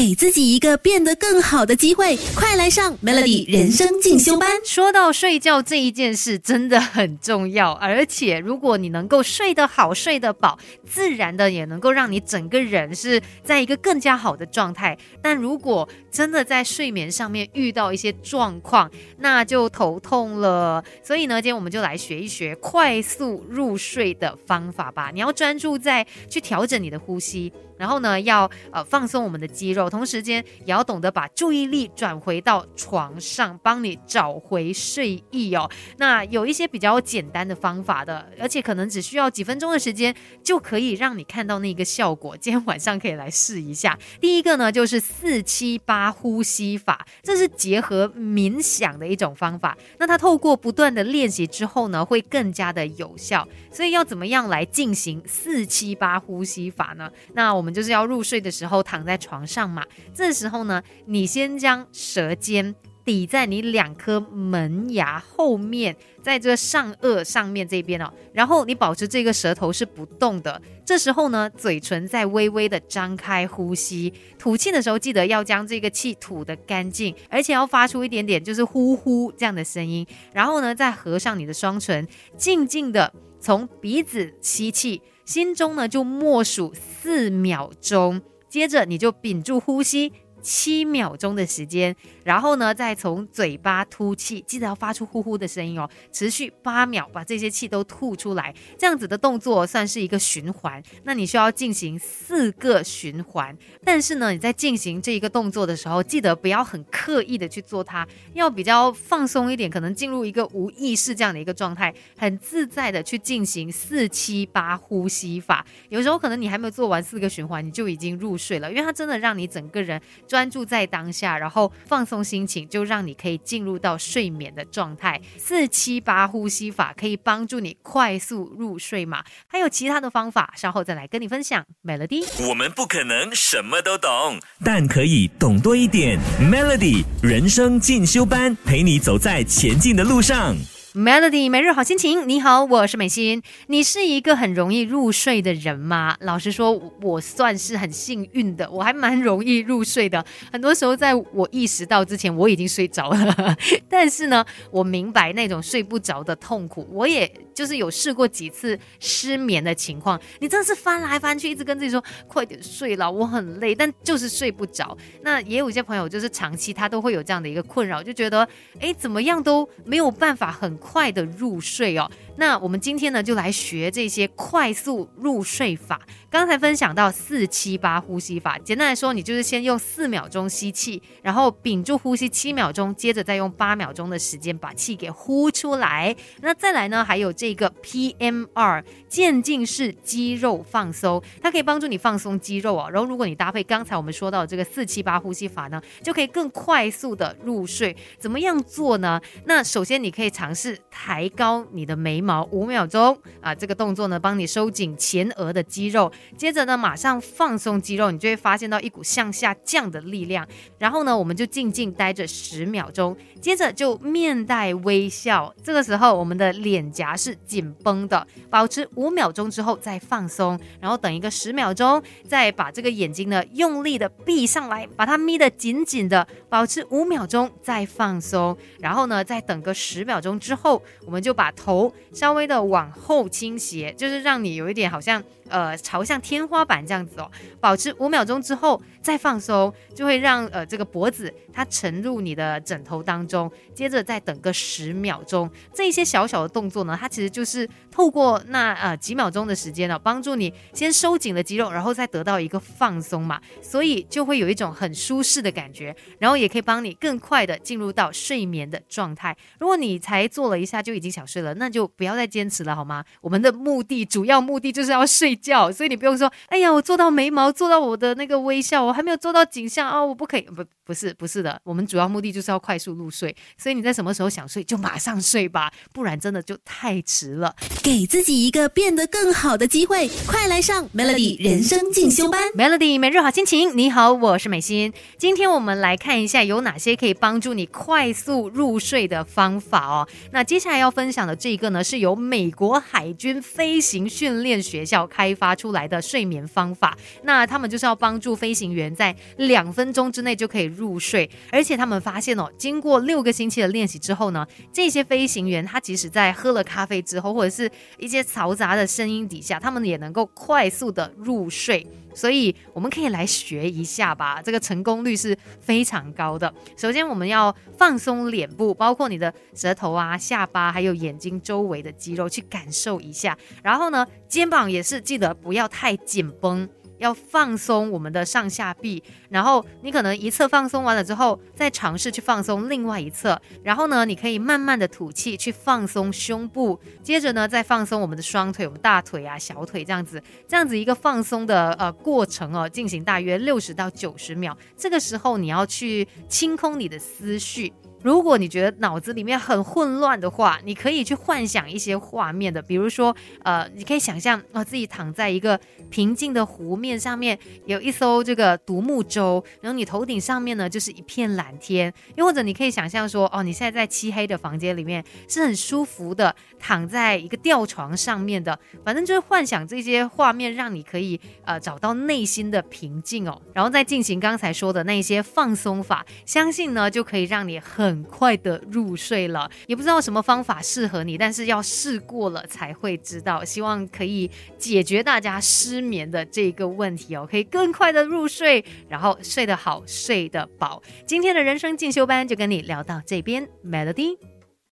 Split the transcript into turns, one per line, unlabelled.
给自己一个变得更好的机会，快来上 Melody 人生进修班。
说到睡觉这一件事，真的很重要，而且如果你能够睡得好、睡得饱，自然的也能够让你整个人是在一个更加好的状态。但如果真的在睡眠上面遇到一些状况，那就头痛了。所以呢，今天我们就来学一学快速入睡的方法吧。你要专注在去调整你的呼吸。然后呢，要呃放松我们的肌肉，同时间也要懂得把注意力转回到床上，帮你找回睡意哦。那有一些比较简单的方法的，而且可能只需要几分钟的时间，就可以让你看到那个效果。今天晚上可以来试一下。第一个呢，就是四七八呼吸法，这是结合冥想的一种方法。那它透过不断的练习之后呢，会更加的有效。所以要怎么样来进行四七八呼吸法呢？那我们。就是要入睡的时候躺在床上嘛，这时候呢，你先将舌尖抵在你两颗门牙后面，在这个上颚上面这边哦，然后你保持这个舌头是不动的。这时候呢，嘴唇在微微的张开呼吸，吐气的时候记得要将这个气吐得干净，而且要发出一点点就是呼呼这样的声音。然后呢，再合上你的双唇，静静的从鼻子吸气。心中呢就默数四秒钟，接着你就屏住呼吸。七秒钟的时间，然后呢，再从嘴巴吐气，记得要发出呼呼的声音哦。持续八秒，把这些气都吐出来。这样子的动作算是一个循环。那你需要进行四个循环。但是呢，你在进行这一个动作的时候，记得不要很刻意的去做它，要比较放松一点，可能进入一个无意识这样的一个状态，很自在的去进行四七八呼吸法。有时候可能你还没有做完四个循环，你就已经入睡了，因为它真的让你整个人。专注在当下，然后放松心情，就让你可以进入到睡眠的状态。四七八呼吸法可以帮助你快速入睡嘛？还有其他的方法，稍后再来跟你分享。Melody，
我们不可能什么都懂，但可以懂多一点。Melody 人生进修班，陪你走在前进的路上。
Melody 每日好心情，你好，我是美心。你是一个很容易入睡的人吗？老实说，我算是很幸运的，我还蛮容易入睡的。很多时候，在我意识到之前，我已经睡着了。但是呢，我明白那种睡不着的痛苦，我也就是有试过几次失眠的情况。你真的是翻来翻去，一直跟自己说快点睡了，我很累，但就是睡不着。那也有一些朋友，就是长期他都会有这样的一个困扰，就觉得哎，怎么样都没有办法很。快的入睡哦。那我们今天呢，就来学这些快速入睡法。刚才分享到四七八呼吸法，简单来说，你就是先用四秒钟吸气，然后屏住呼吸七秒钟，接着再用八秒钟的时间把气给呼出来。那再来呢，还有这个 PMR 渐进式肌肉放松，它可以帮助你放松肌肉哦。然后如果你搭配刚才我们说到这个四七八呼吸法呢，就可以更快速的入睡。怎么样做呢？那首先你可以尝试抬高你的眉毛。五秒钟啊，这个动作呢，帮你收紧前额的肌肉，接着呢，马上放松肌肉，你就会发现到一股向下降的力量。然后呢，我们就静静待着十秒钟，接着就面带微笑。这个时候，我们的脸颊是紧绷的，保持五秒钟之后再放松，然后等一个十秒钟，再把这个眼睛呢用力的闭上来，把它眯得紧紧的，保持五秒钟再放松，然后呢，再等个十秒钟之后，我们就把头。稍微的往后倾斜，就是让你有一点好像。呃，朝向天花板这样子哦，保持五秒钟之后再放松，就会让呃这个脖子它沉入你的枕头当中，接着再等个十秒钟。这一些小小的动作呢，它其实就是透过那呃几秒钟的时间呢，帮助你先收紧了肌肉，然后再得到一个放松嘛，所以就会有一种很舒适的感觉，然后也可以帮你更快的进入到睡眠的状态。如果你才做了一下就已经想睡了，那就不要再坚持了好吗？我们的目的主要目的就是要睡。觉，所以你不用说，哎呀，我做到眉毛，做到我的那个微笑，我还没有做到景象啊，我不可以，不，不是，不是的，我们主要目的就是要快速入睡，所以你在什么时候想睡就马上睡吧，不然真的就太迟了。
给自己一个变得更好的机会，快来上 Melody 人生进修班
，Melody 每日好心情。你好，我是美心，今天我们来看一下有哪些可以帮助你快速入睡的方法哦。那接下来要分享的这一个呢，是是由美国海军飞行训练学校。开发出来的睡眠方法。那他们就是要帮助飞行员在两分钟之内就可以入睡，而且他们发现哦，经过六个星期的练习之后呢，这些飞行员他即使在喝了咖啡之后，或者是一些嘈杂的声音底下，他们也能够快速的入睡。所以我们可以来学一下吧，这个成功率是非常高的。首先，我们要放松脸部，包括你的舌头啊、下巴，还有眼睛周围的肌肉，去感受一下。然后呢，肩膀也是记得不要太紧绷。要放松我们的上下臂，然后你可能一侧放松完了之后，再尝试去放松另外一侧，然后呢，你可以慢慢的吐气去放松胸部，接着呢，再放松我们的双腿，我们大腿啊、小腿这样子，这样子一个放松的呃过程哦，进行大约六十到九十秒。这个时候你要去清空你的思绪。如果你觉得脑子里面很混乱的话，你可以去幻想一些画面的，比如说，呃，你可以想象啊自己躺在一个平静的湖面上面，有一艘这个独木舟，然后你头顶上面呢就是一片蓝天，又或者你可以想象说，哦，你现在在漆黑的房间里面是很舒服的，躺在一个吊床上面的，反正就是幻想这些画面，让你可以呃找到内心的平静哦，然后再进行刚才说的那些放松法，相信呢就可以让你很。很快的入睡了，也不知道什么方法适合你，但是要试过了才会知道。希望可以解决大家失眠的这个问题哦，可以更快的入睡，然后睡得好，睡得饱。今天的人生进修班就跟你聊到这边，Melody。